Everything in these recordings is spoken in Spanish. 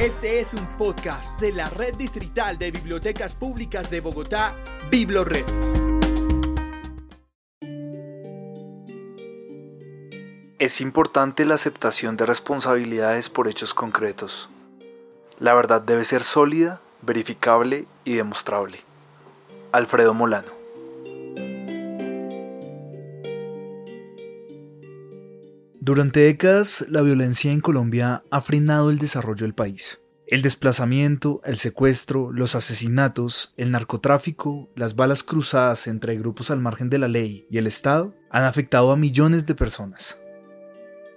Este es un podcast de la Red Distrital de Bibliotecas Públicas de Bogotá, BibloRed. Es importante la aceptación de responsabilidades por hechos concretos. La verdad debe ser sólida, verificable y demostrable. Alfredo Molano. Durante décadas, la violencia en Colombia ha frenado el desarrollo del país. El desplazamiento, el secuestro, los asesinatos, el narcotráfico, las balas cruzadas entre grupos al margen de la ley y el Estado han afectado a millones de personas.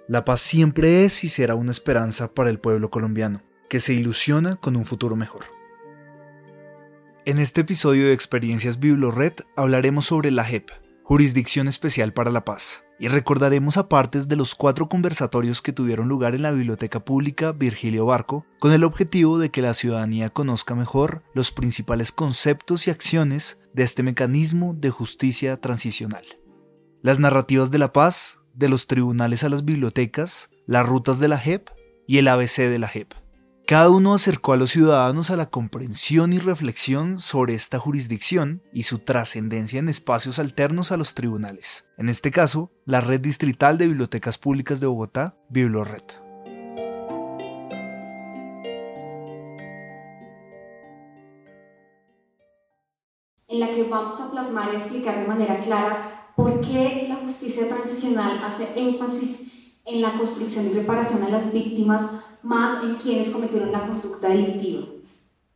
La paz siempre es y será una esperanza para el pueblo colombiano, que se ilusiona con un futuro mejor. En este episodio de Experiencias BibloRed hablaremos sobre la JEP, Jurisdicción Especial para la Paz, y recordaremos a partes de los cuatro conversatorios que tuvieron lugar en la Biblioteca Pública Virgilio Barco, con el objetivo de que la ciudadanía conozca mejor los principales conceptos y acciones de este mecanismo de justicia transicional. Las narrativas de la paz, de los tribunales a las bibliotecas, las rutas de la JEP y el ABC de la JEP. Cada uno acercó a los ciudadanos a la comprensión y reflexión sobre esta jurisdicción y su trascendencia en espacios alternos a los tribunales. En este caso, la Red Distrital de Bibliotecas Públicas de Bogotá, BibloRed. En la que vamos a plasmar y explicar de manera clara por qué la justicia transicional hace énfasis en la construcción y reparación a las víctimas más en quienes cometieron la conducta delictiva.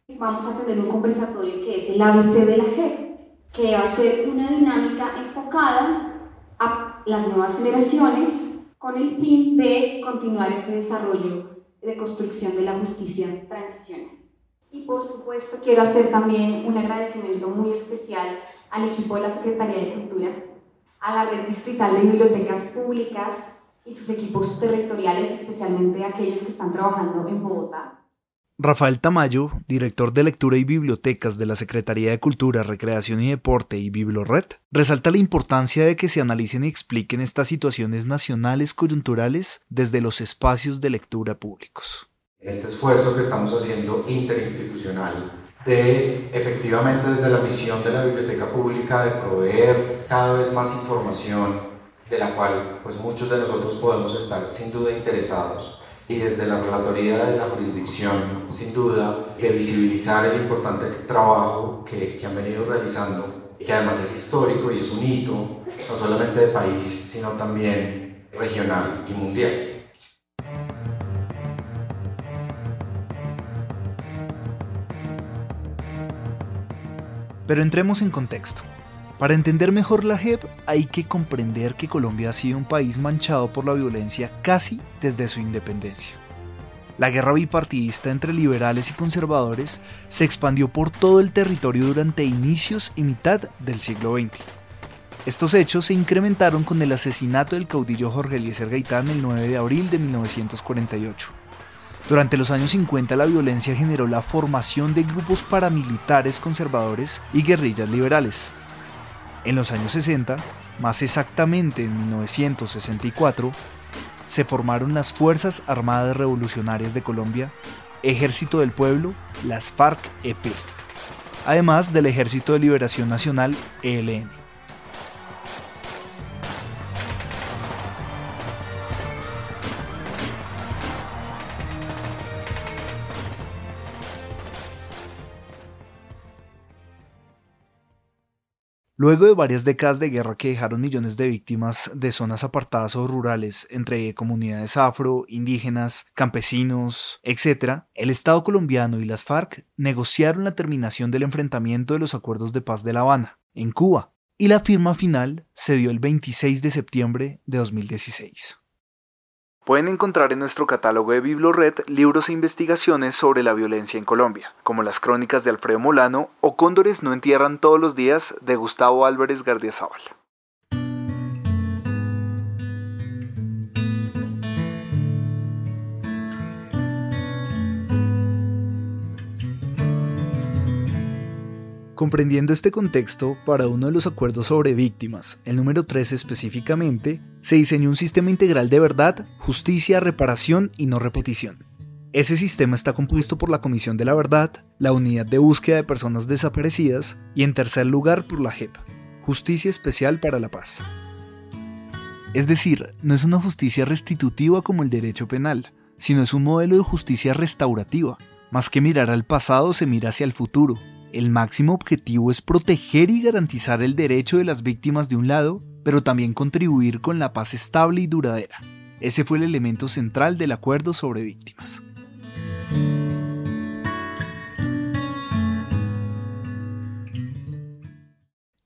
Vamos a tener un conversatorio que es el ABC de la JEP, que va a ser una dinámica enfocada a las nuevas generaciones con el fin de continuar ese desarrollo de construcción de la justicia transicional. Y por supuesto quiero hacer también un agradecimiento muy especial al equipo de la Secretaría de Cultura, a la Red Distrital de Bibliotecas Públicas, y sus equipos territoriales, especialmente aquellos que están trabajando en Bogotá. Rafael Tamayo, director de lectura y bibliotecas de la Secretaría de Cultura, Recreación y Deporte y BibloRed, resalta la importancia de que se analicen y expliquen estas situaciones nacionales coyunturales desde los espacios de lectura públicos. Este esfuerzo que estamos haciendo interinstitucional de efectivamente desde la misión de la biblioteca pública de proveer cada vez más información de la cual pues muchos de nosotros podemos estar sin duda interesados y desde la relatoría de la jurisdicción, sin duda, de visibilizar el importante trabajo que, que han venido realizando que además es histórico y es un hito, no solamente de país, sino también regional y mundial. Pero entremos en contexto. Para entender mejor la JEP hay que comprender que Colombia ha sido un país manchado por la violencia casi desde su independencia. La guerra bipartidista entre liberales y conservadores se expandió por todo el territorio durante inicios y mitad del siglo XX. Estos hechos se incrementaron con el asesinato del caudillo Jorge Eliezer Gaitán el 9 de abril de 1948. Durante los años 50 la violencia generó la formación de grupos paramilitares conservadores y guerrillas liberales, en los años 60, más exactamente en 1964, se formaron las Fuerzas Armadas Revolucionarias de Colombia, Ejército del Pueblo, las FARC-EP, además del Ejército de Liberación Nacional, ELN. Luego de varias décadas de guerra que dejaron millones de víctimas de zonas apartadas o rurales entre comunidades afro, indígenas, campesinos, etc., el Estado colombiano y las FARC negociaron la terminación del enfrentamiento de los acuerdos de paz de La Habana, en Cuba, y la firma final se dio el 26 de septiembre de 2016. Pueden encontrar en nuestro catálogo de BibloRed libros e investigaciones sobre la violencia en Colombia, como las crónicas de Alfredo Molano o Cóndores no entierran todos los días de Gustavo Álvarez Gardiazabal. Comprendiendo este contexto, para uno de los acuerdos sobre víctimas, el número 13 específicamente, se diseñó un sistema integral de verdad, justicia, reparación y no repetición. Ese sistema está compuesto por la Comisión de la Verdad, la Unidad de Búsqueda de Personas Desaparecidas y en tercer lugar por la JEP, Justicia Especial para la Paz. Es decir, no es una justicia restitutiva como el derecho penal, sino es un modelo de justicia restaurativa. Más que mirar al pasado, se mira hacia el futuro. El máximo objetivo es proteger y garantizar el derecho de las víctimas de un lado, pero también contribuir con la paz estable y duradera. Ese fue el elemento central del acuerdo sobre víctimas.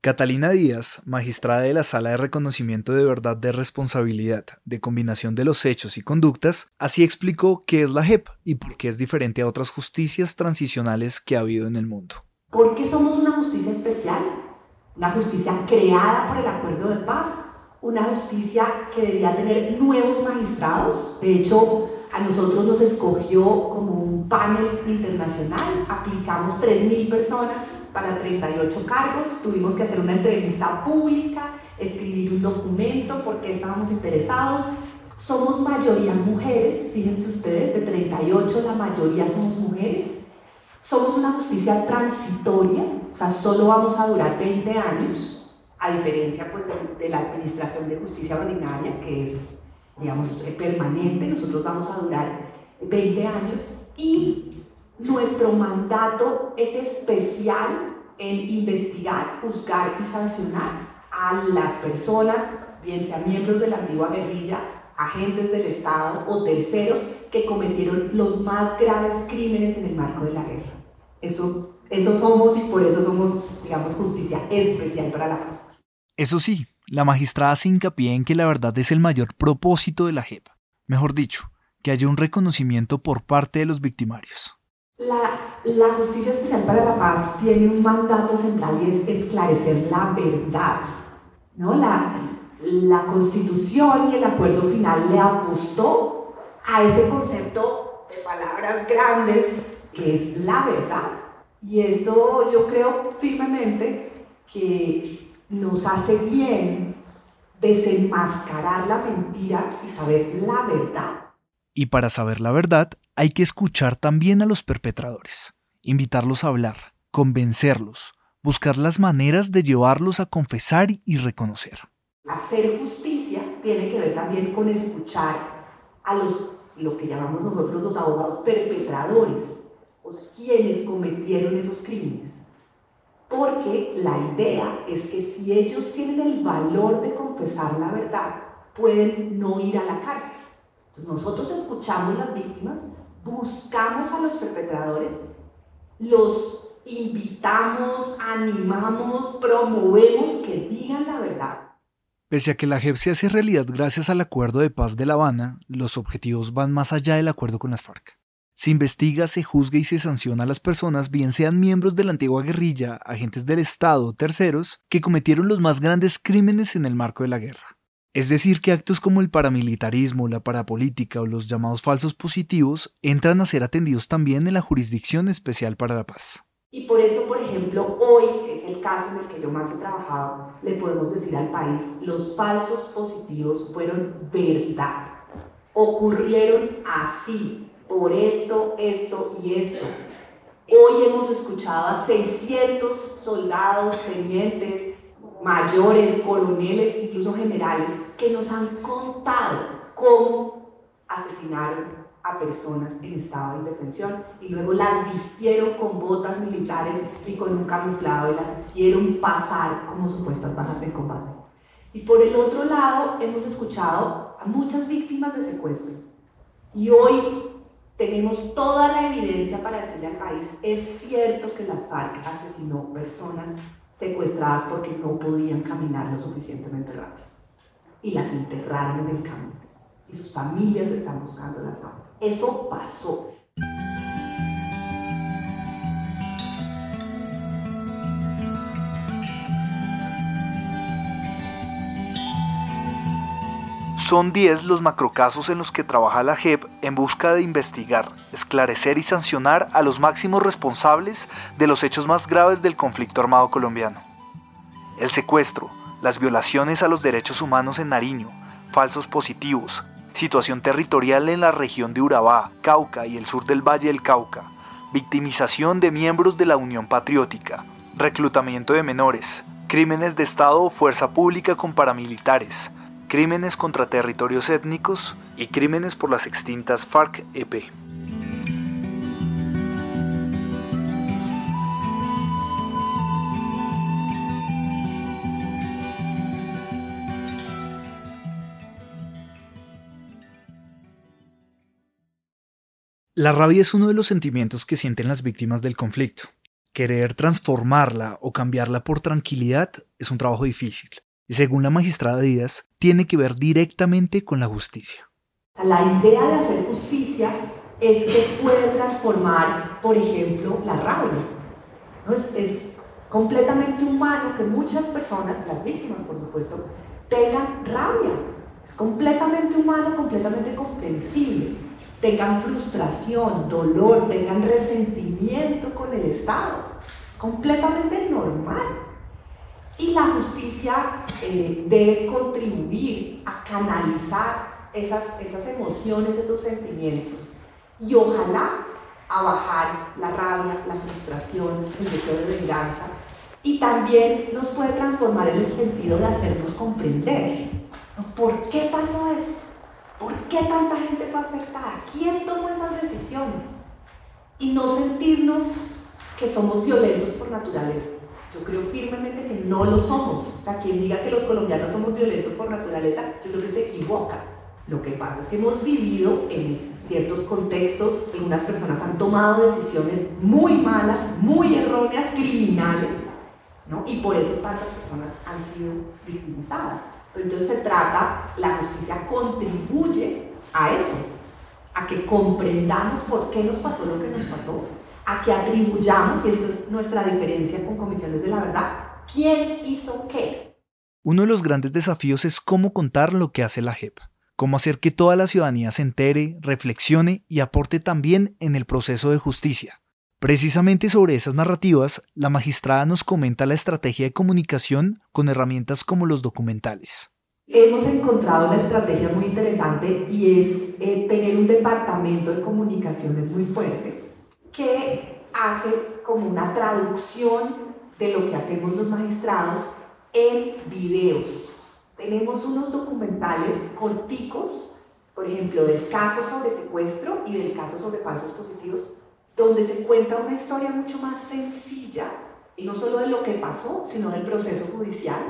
Catalina Díaz, magistrada de la Sala de Reconocimiento de Verdad de Responsabilidad de Combinación de los Hechos y Conductas, así explicó qué es la JEP y por qué es diferente a otras justicias transicionales que ha habido en el mundo. ¿Por qué somos una justicia especial? Una justicia creada por el Acuerdo de Paz, una justicia que debía tener nuevos magistrados. De hecho, a nosotros nos escogió como un panel internacional, aplicamos 3.000 personas para 38 cargos, tuvimos que hacer una entrevista pública, escribir un documento porque estábamos interesados. Somos mayoría mujeres, fíjense ustedes, de 38 la mayoría somos mujeres. Somos una justicia transitoria, o sea, solo vamos a durar 20 años, a diferencia pues, de, la Administración de Justicia Ordinaria, que es, digamos, permanente. Nosotros vamos a durar 20 años y nuestro mandato es especial en investigar, juzgar y sancionar a las personas, bien sean miembros de la antigua guerrilla, agentes del Estado o terceros que cometieron los más graves crímenes en el marco de la guerra. Eso, eso somos y por eso somos, digamos, justicia especial para la paz. Eso sí, la magistrada se hincapié en que la verdad es el mayor propósito de la JEP. Mejor dicho, que haya un reconocimiento por parte de los victimarios. La, la, Justicia Especial para la Paz tiene un mandato central y es esclarecer la verdad. ¿no? La, la Constitución y el acuerdo final le apostó a ese concepto de palabras grandes que es la verdad. Y eso yo creo firmemente que nos hace bien desenmascarar la mentira y saber la verdad. Y para saber la verdad hay que escuchar también a los perpetradores, invitarlos a hablar, convencerlos, buscar las maneras de llevarlos a confesar y reconocer. Hacer justicia tiene que ver también con escuchar a los, lo que llamamos nosotros los abogados perpetradores, sea, quienes cometieron esos crímenes. Porque la idea es que si ellos tienen el valor de confesar la verdad, pueden no ir a la cárcel. Entonces nosotros escuchamos las víctimas, buscamos a los perpetradores, los invitamos, animamos, promovemos que digan la verdad. Pese a que la JEP se hace realidad gracias al Acuerdo de Paz de La Habana, los objetivos van más allá del acuerdo con las FARC. Se investiga, se juzga y se sanciona a las personas, bien sean miembros de la antigua guerrilla, agentes del Estado o terceros, que cometieron los más grandes crímenes en el marco de la guerra. Es decir, que actos como el paramilitarismo, la parapolítica o los llamados falsos positivos entran a ser atendidos también en la Jurisdicción Especial para la Paz. Y por eso, por ejemplo, hoy, es el caso en el que yo más he trabajado, le podemos decir al país, los falsos positivos fueron verdad. Ocurrieron así, por esto, esto y esto. Hoy hemos escuchado a 600 soldados, tenientes, mayores, coroneles, incluso generales, que nos han contado cómo asesinaron a personas en estado de indefensión y luego las vistieron con botas militares y con un camuflado y las hicieron pasar como supuestas bajas en combate. Y por el otro lado, hemos escuchado a muchas víctimas de secuestro. Y hoy tenemos toda la evidencia para decirle al país, es cierto que las FARC asesinó personas secuestradas porque no podían caminar lo suficientemente rápido. Y las enterraron en el camino. Y sus familias están buscando las armas. Eso pasó. Son 10 los macrocasos en los que trabaja la JEP en busca de investigar, esclarecer y sancionar a los máximos responsables de los hechos más graves del conflicto armado colombiano. El secuestro, las violaciones a los derechos humanos en Nariño, falsos positivos, situación territorial en la región de Urabá, Cauca y el sur del Valle del Cauca, victimización de miembros de la Unión Patriótica, reclutamiento de menores, crímenes de Estado o fuerza pública con paramilitares, crímenes contra territorios étnicos y crímenes por las extintas FARC-EP. La rabia es uno de los sentimientos que sienten las víctimas del conflicto. Querer transformarla o cambiarla por tranquilidad es un trabajo difícil según la magistrada Díaz, tiene que ver directamente con la justicia. La idea de hacer justicia es que puede transformar, por ejemplo, la rabia. Es, es completamente humano que muchas personas, las víctimas por supuesto, tengan rabia. Es completamente humano, completamente comprensible tengan frustración, dolor, tengan resentimiento con el Estado. Es completamente normal. Y la justicia eh, debe contribuir a canalizar esas, esas emociones, esos sentimientos. Y ojalá a bajar la rabia, la frustración, el deseo de venganza. Y también nos puede transformar en el sentido de hacernos comprender. ¿Por qué pasó esto? ¿Por qué tanta gente fue afectada? ¿Quién tomó esas decisiones? Y no sentirnos que somos violentos por naturaleza. Yo creo firmemente que no lo somos. O sea, quien diga que los colombianos somos violentos por naturaleza, yo creo que se equivoca. Lo que pasa es que hemos vivido en ciertos contextos, algunas personas han tomado decisiones muy malas, muy erróneas, criminales, ¿no? y por eso tantas personas han sido victimizadas. Entonces se trata, la justicia contribuye a eso, a que comprendamos por qué nos pasó lo que nos pasó, a que atribuyamos, y esa es nuestra diferencia con comisiones de la verdad, quién hizo qué. Uno de los grandes desafíos es cómo contar lo que hace la JEP, cómo hacer que toda la ciudadanía se entere, reflexione y aporte también en el proceso de justicia. Precisamente sobre esas narrativas, la magistrada nos comenta la estrategia de comunicación con herramientas como los documentales. Hemos encontrado una estrategia muy interesante y es eh, tener un departamento de comunicaciones muy fuerte que hace como una traducción de lo que hacemos los magistrados en videos. Tenemos unos documentales corticos, por ejemplo, del caso sobre secuestro y del caso sobre falsos positivos, donde se cuenta una historia mucho más sencilla, no solo de lo que pasó, sino del proceso judicial.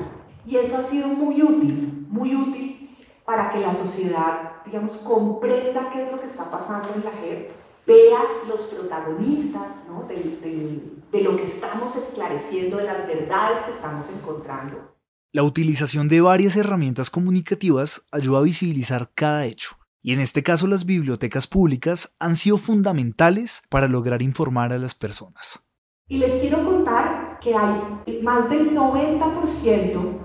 Y eso ha sido muy útil, muy útil para que la sociedad, digamos, comprenda qué es lo que está pasando en la JEP, vea los protagonistas ¿no? de, de, de lo que estamos esclareciendo, de las verdades que estamos encontrando. La utilización de varias herramientas comunicativas ayuda a visibilizar cada hecho y en este caso las bibliotecas públicas han sido fundamentales para lograr informar a las personas. Y les quiero contar que hay más del 90%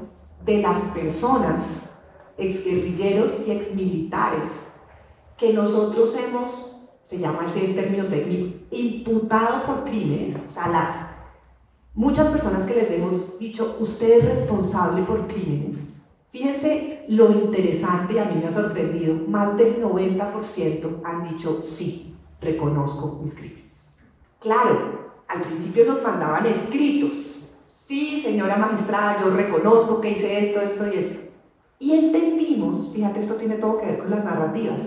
de las personas, exguerrilleros y exmilitares, que nosotros hemos, se llama el término técnico, imputado por crímenes, o sea, las muchas personas que les hemos dicho, usted es responsable por crímenes, Fíjense lo interesante y a mí me ha sorprendido, más del 90% han dicho sí, reconozco mis crímenes. Claro, al principio nos mandaban escritos, sí, señora magistrada, yo reconozco que hice esto, esto y esto. Y entendimos, fíjate, esto tiene todo que ver con las narrativas,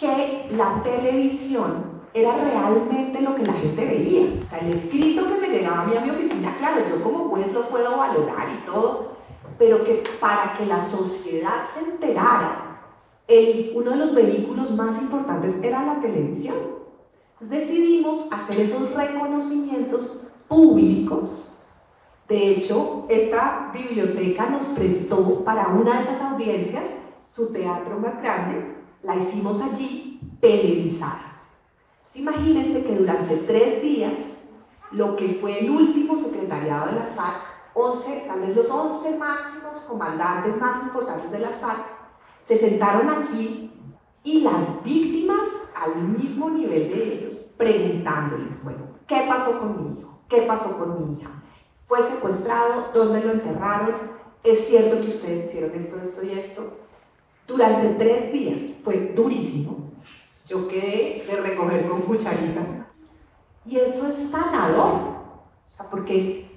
que la televisión era realmente lo que la gente veía. O sea, el escrito que me llegaba a mí a mi oficina, claro, yo como juez lo puedo valorar y todo, pero que para que la sociedad se enterara, el, uno de los vehículos más importantes era la televisión. Entonces decidimos hacer esos reconocimientos públicos. De hecho, esta biblioteca nos prestó para una de esas audiencias su teatro más grande, la hicimos allí televisada. imagínense que durante tres días, lo que fue el último secretariado de las FARC 11, tal vez los 11 máximos comandantes más importantes de las FARC, se sentaron aquí y las víctimas al mismo nivel de ellos, preguntándoles, bueno, ¿qué pasó con mi hijo? ¿Qué pasó con mi hija? ¿Fue secuestrado? ¿Dónde lo enterraron? ¿Es cierto que ustedes hicieron esto, esto y esto? Durante tres días. Fue durísimo. Yo quedé de recoger con cucharita. Y eso es sanador. O sea, porque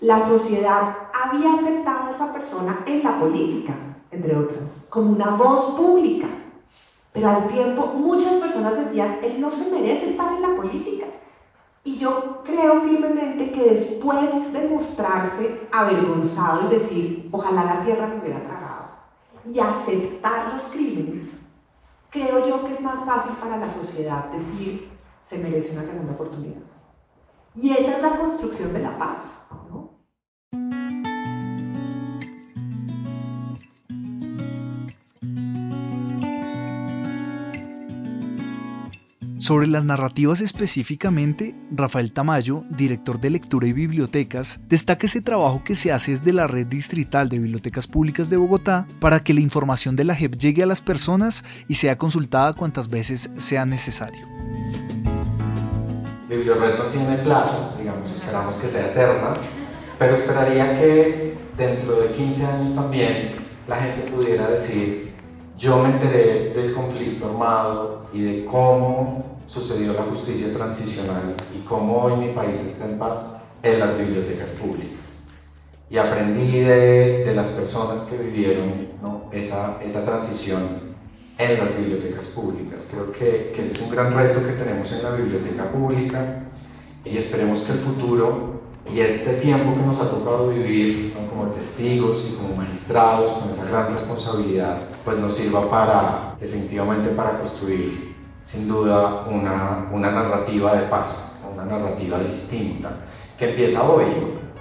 la sociedad había aceptado a esa persona en la política, entre otras, como una voz pública. Pero al tiempo muchas personas decían, él no se merece estar en la política. Y yo creo firmemente que después de mostrarse avergonzado y decir, ojalá la tierra me hubiera y aceptar los crímenes, creo yo que es más fácil para la sociedad decir, se merece una segunda oportunidad. Y esa es la construcción de la paz, Sobre las narrativas específicamente, Rafael Tamayo, director de lectura y bibliotecas, destaca ese trabajo que se hace desde la Red Distrital de Bibliotecas Públicas de Bogotá para que la información de la JEP llegue a las personas y sea consultada cuantas veces sea necesario. Bibliored no tiene plazo, digamos, esperamos que sea eterna, pero esperaría que dentro de 15 años también la gente pudiera decir, yo me enteré del conflicto armado y de cómo sucedió la justicia transicional y cómo hoy mi país está en paz en las bibliotecas públicas. Y aprendí de, las personas que vivieron esa, esa transición en las bibliotecas públicas. Creo que, que ese es un gran reto que tenemos en la biblioteca pública y esperemos que el futuro y este tiempo que nos ha tocado vivir como testigos y como magistrados con esa gran responsabilidad, pues nos sirva para definitivamente para construir sin duda una, una narrativa de paz, una narrativa distinta, que empieza hoy,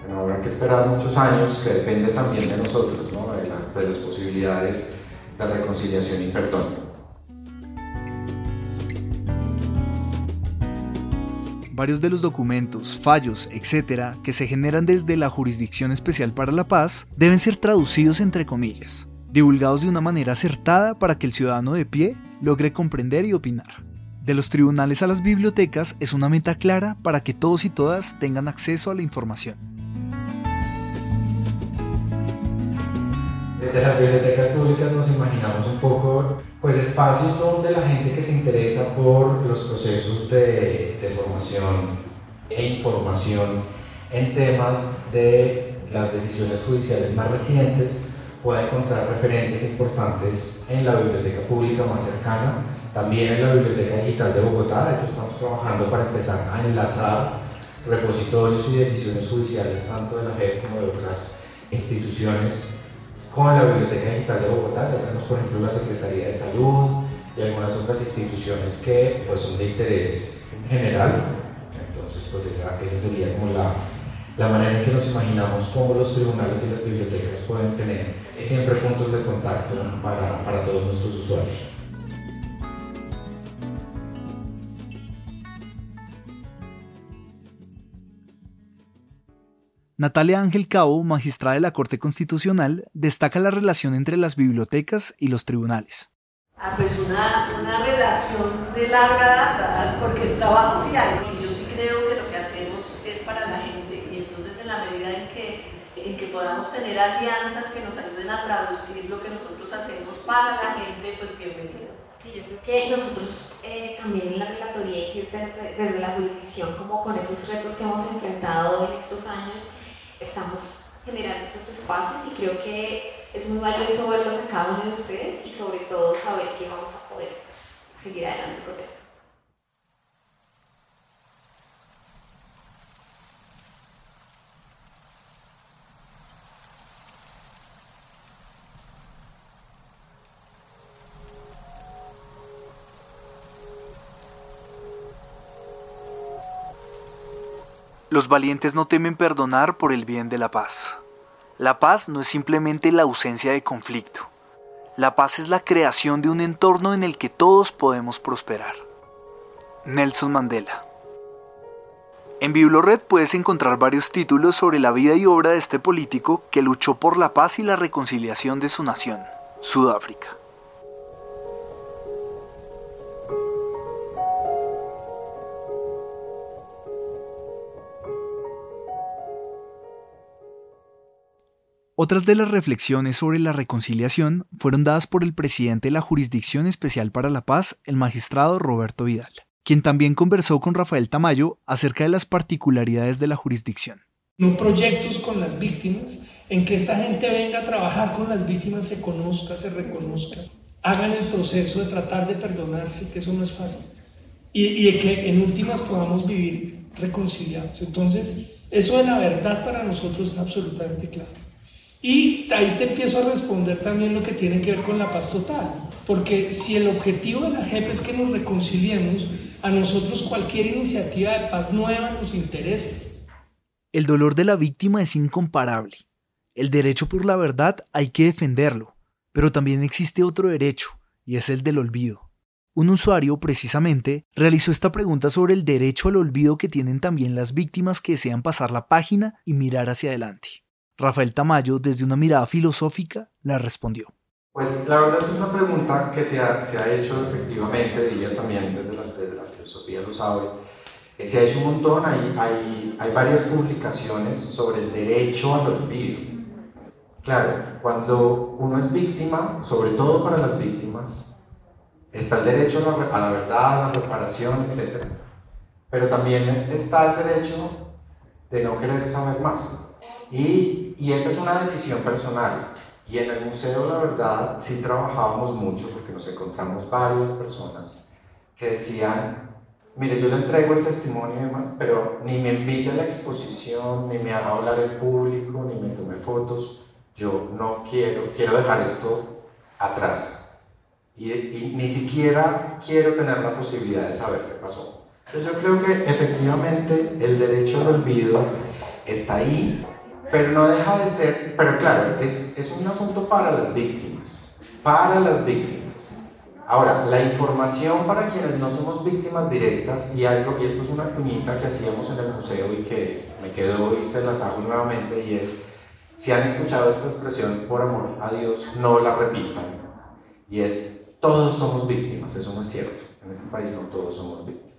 no habrá que esperar muchos años, que depende también de nosotros, ¿no? de, de las posibilidades de reconciliación y perdón. Varios de los documentos, fallos, etcétera, que se generan desde la Jurisdicción Especial para la Paz deben ser traducidos entre comillas, divulgados de una manera acertada para que el ciudadano de pie logre comprender y opinar. De los tribunales a las bibliotecas es una meta clara para que todos y todas tengan acceso a la información. Desde las bibliotecas públicas nos imaginamos un poco pues espacios donde la gente que se interesa por los procesos de formación e información en temas de las decisiones judiciales más recientes pueda encontrar referentes importantes en la biblioteca pública más cercana, también en la Biblioteca Digital de Bogotá. De hecho, estamos trabajando para empezar a enlazar repositorios y decisiones judiciales tanto de la JEP como de otras instituciones con la Biblioteca Digital de Bogotá. tenemos, por ejemplo, la Secretaría de Salud y algunas otras instituciones que pues, son de interés general. Entonces, pues esa, esa sería como la, la manera en que nos imaginamos cómo los tribunales y las bibliotecas pueden tener siempre puntos de contacto para, para todos nuestros usuarios. Natalia Ángel Cabo, magistrada de la Corte Constitucional, destaca la relación entre las bibliotecas y los tribunales. Ah, pues una, una relación de larga data, porque el trabajo sí hay, y yo sí creo que lo que hacemos es para la gente, y entonces en la medida en que, en que tener alianzas que nos ayuden a traducir lo que nosotros hacemos para la gente, pues bienvenido. Sí, yo creo que nosotros eh, también en la relatoría hay que ir desde, desde la jurisdicción, como con esos retos que hemos enfrentado en estos años, estamos generando estos espacios y creo que es muy valioso verlos a cada uno de ustedes y sobre todo saber que vamos a poder seguir adelante con esto. Los valientes no temen perdonar por el bien de la paz. La paz no es simplemente la ausencia de conflicto. La paz es la creación de un entorno en el que todos podemos prosperar. Nelson Mandela. En Biblored puedes encontrar varios títulos sobre la vida y obra de este político que luchó por la paz y la reconciliación de su nación, Sudáfrica. Otras de las reflexiones sobre la reconciliación fueron dadas por el presidente de la Jurisdicción Especial para la Paz, el magistrado Roberto Vidal, quien también conversó con Rafael Tamayo acerca de las particularidades de la jurisdicción. No proyectos con las víctimas, en que esta gente venga a trabajar con las víctimas, se conozca, se reconozca, hagan el proceso de tratar de perdonarse, que eso no es fácil, y, y que en últimas podamos vivir reconciliados. Entonces, eso de la verdad para nosotros es absolutamente claro. Y ahí te empiezo a responder también lo que tiene que ver con la paz total. Porque si el objetivo de la JEP es que nos reconciliemos, a nosotros cualquier iniciativa de paz nueva nos interesa. El dolor de la víctima es incomparable. El derecho por la verdad hay que defenderlo. Pero también existe otro derecho, y es el del olvido. Un usuario, precisamente, realizó esta pregunta sobre el derecho al olvido que tienen también las víctimas que desean pasar la página y mirar hacia adelante. Rafael Tamayo, desde una mirada filosófica, la respondió. Pues la verdad es una pregunta que se ha, se ha hecho efectivamente, diría también desde la, desde la filosofía lo sabe, se ha hecho un montón, hay, hay, hay varias publicaciones sobre el derecho al olvido. Claro, cuando uno es víctima, sobre todo para las víctimas, está el derecho a la, a la verdad, a la reparación, etc. Pero también está el derecho de no querer saber más. Y, y, esa es una decisión personal. Y en el museo, la verdad, sí trabajábamos mucho porque nos encontramos varias personas que decían, mire, yo le entrego el testimonio y demás, pero ni me invite a la exposición, ni me haga hablar el público, ni me tome fotos. Yo no quiero, quiero dejar esto atrás. Y, y ni siquiera quiero tener la posibilidad de saber qué pasó. Entonces yo creo que efectivamente el derecho al olvido está ahí, pero no deja de ser, pero claro, es, es un asunto para las víctimas, para las víctimas. Ahora, la información para quienes no somos víctimas directas, y algo, y esto es una cuñita que hacíamos en el museo y que me quedó y se las hago nuevamente, y es, si han escuchado esta expresión, por amor a Dios, no la repitan. Y es, todos somos víctimas, eso no es cierto. En este país no todos somos víctimas.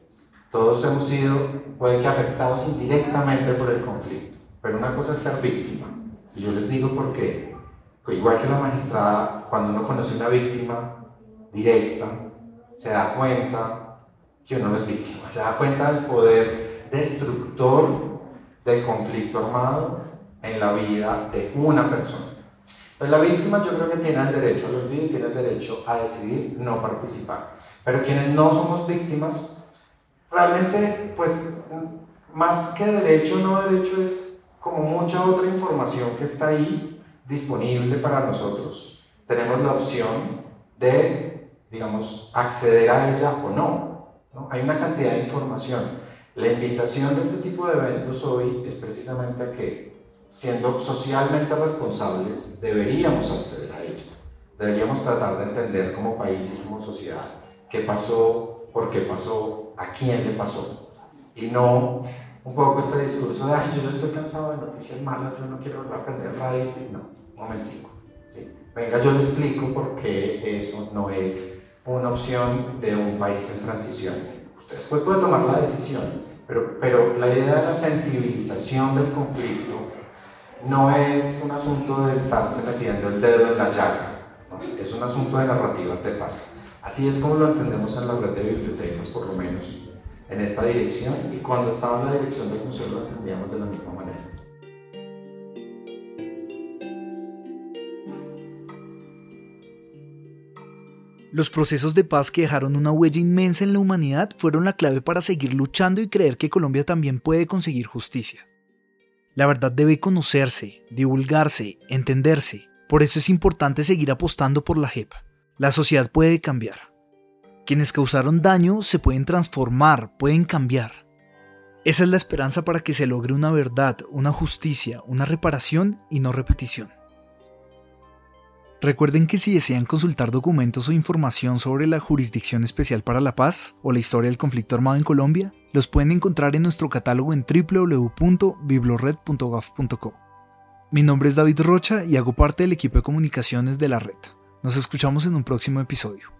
Todos hemos sido, puede que afectados indirectamente por el conflicto. Pero una cosa es ser víctima. Y yo les digo por qué. Igual que la magistrada, cuando uno conoce una víctima directa, se da cuenta que uno no es víctima. Se da cuenta del poder destructor del conflicto armado en la vida de una persona. Entonces la víctima yo creo que tiene el derecho al olvido y tiene derecho a decidir no participar. Pero quienes no somos víctimas, realmente, pues, más que derecho, no derecho es como mucha otra información que está ahí disponible para nosotros, tenemos la opción de, digamos, acceder a ella o no. ¿no? Hay una cantidad de información. La invitación de este tipo de eventos hoy es precisamente que, siendo socialmente responsables, deberíamos acceder a ella. Deberíamos tratar de entender como país y como sociedad qué pasó, por qué pasó, a quién le pasó. Y no un poco este discurso de, ay, yo ya estoy cansado de noticias malas, yo no quiero aprender radio. No, un momentico. ¿sí? Venga, yo le explico por qué eso no es una opción de un país en transición. Usted después puede tomar la decisión, pero, pero la idea de la sensibilización del conflicto no es un asunto de estarse metiendo el dedo en la llaga, es un asunto de narrativas de paz. Así es como lo entendemos en la red de bibliotecas, por lo menos en esta dirección y cuando estaba en la dirección del museo lo de la misma manera. Los procesos de paz que dejaron una huella inmensa en la humanidad fueron la clave para seguir luchando y creer que Colombia también puede conseguir justicia. La verdad debe conocerse, divulgarse, entenderse. Por eso es importante seguir apostando por la JEP. La sociedad puede cambiar. Quienes causaron daño se pueden transformar, pueden cambiar. Esa es la esperanza para que se logre una verdad, una justicia, una reparación y no repetición. Recuerden que si desean consultar documentos o información sobre la Jurisdicción Especial para la Paz o la historia del conflicto armado en Colombia, los pueden encontrar en nuestro catálogo en www.biblored.gov.co. Mi nombre es David Rocha y hago parte del equipo de comunicaciones de la red. Nos escuchamos en un próximo episodio.